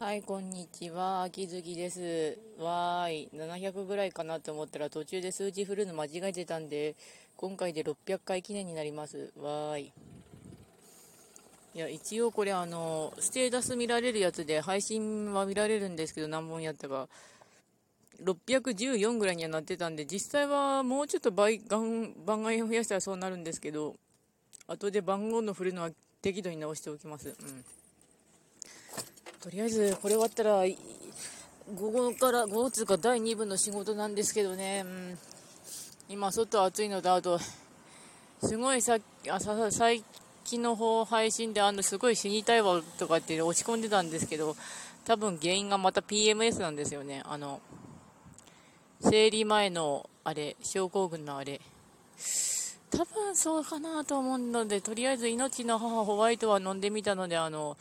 はい、こんにちは。秋月です。わーい。700ぐらいかなと思ったら途中で数字振るの間違えてたんで、今回で600回記念になります。わーい。いや、一応これあの、ステータス見られるやつで配信は見られるんですけど、何本やったか。614ぐらいにはなってたんで、実際はもうちょっと倍、番外を増やしたらそうなるんですけど、後で番号の振るのは適度に直しておきます。うん。とりあえずこれ終わったら午後から午後つうか第2部の仕事なんですけどね、うん、今外暑いのとあとすごいさあさ最近の方配信であのすごい死にたいわとかって落ち込んでたんですけど多分原因がまた PMS なんですよね。あの生理前のあれ症候群のあれ。多分そうかなと思うので、とりあえず命の母ホワイトは飲んでみたので、あの、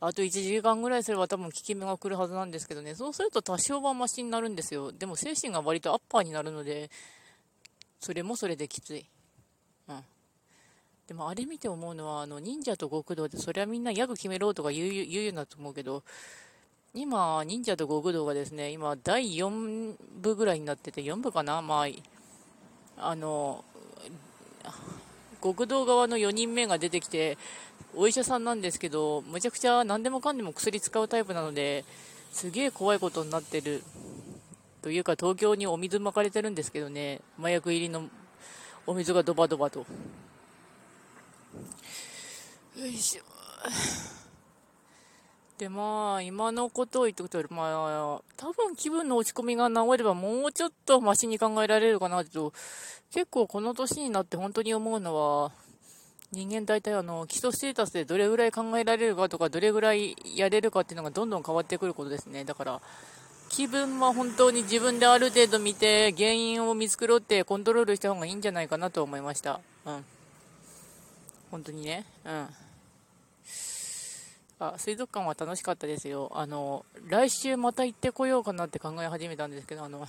あと1時間ぐらいすれば多分効き目が来るはずなんですけどね、そうすると多少はマシになるんですよ。でも精神が割とアッパーになるので、それもそれできつい。うん。でもあれ見て思うのは、あの、忍者と極道で、それはみんなギャグ決めろとか言う、言うようだと思うけど、今、忍者と極道がですね、今、第4部ぐらいになってて、4部かな？まあ、あの、極道側の4人目が出てきて、お医者さんなんですけど、むちゃくちゃ何でもかんでも薬使うタイプなので、すげえ怖いことになってる。というか、東京にお水まかれてるんですけどね、麻薬入りのお水がドバドバと。よいしょ。で、まあ、今のことを言っておくと、まあ、多分気分の落ち込みが治ればもうちょっとマシに考えられるかなと、結構この年になって本当に思うのは、人間大体あの、基礎ステータスでどれぐらい考えられるかとか、どれぐらいやれるかっていうのがどんどん変わってくることですね。だから、気分は本当に自分である程度見て、原因を見繕ってコントロールした方がいいんじゃないかなと思いました。うん。本当にね。うん。あ、水族館は楽しかったですよ。あの、来週また行ってこようかなって考え始めたんですけど、あの、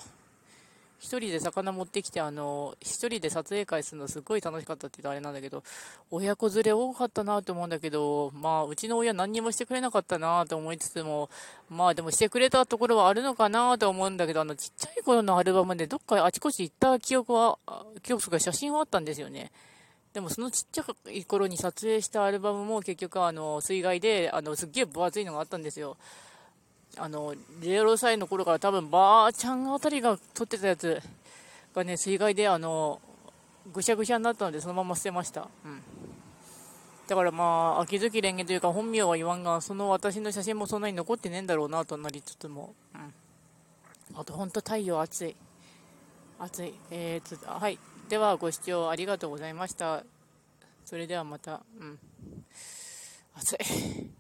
一人で魚持ってきて、あの、一人で撮影会するのすごい楽しかったって言うとあれなんだけど、親子連れ多かったなと思うんだけど、まあ、うちの親何にもしてくれなかったなと思いつつも、まあでもしてくれたところはあるのかなと思うんだけど、あの、ちっちゃい頃のアルバムでどっかあちこち行った記憶は、記憶とか写真はあったんですよね。でもそのちっちゃい頃に撮影したアルバムも結局あの水害であのすっげえ分厚いのがあったんですよ。あの0歳の頃から多分ばあちゃんあたりが撮ってたやつがね水害であのぐしゃぐしゃになったのでそのまま捨てました。うんだからまあ、秋月蓮華というか本名は言わんが、その私の写真もそんなに残ってねえんだろうなとなりつつも。うん。あと本当太陽暑い。暑い。えー、と、はい。では、ご視聴ありがとうございました。それではまた、うん。暑い。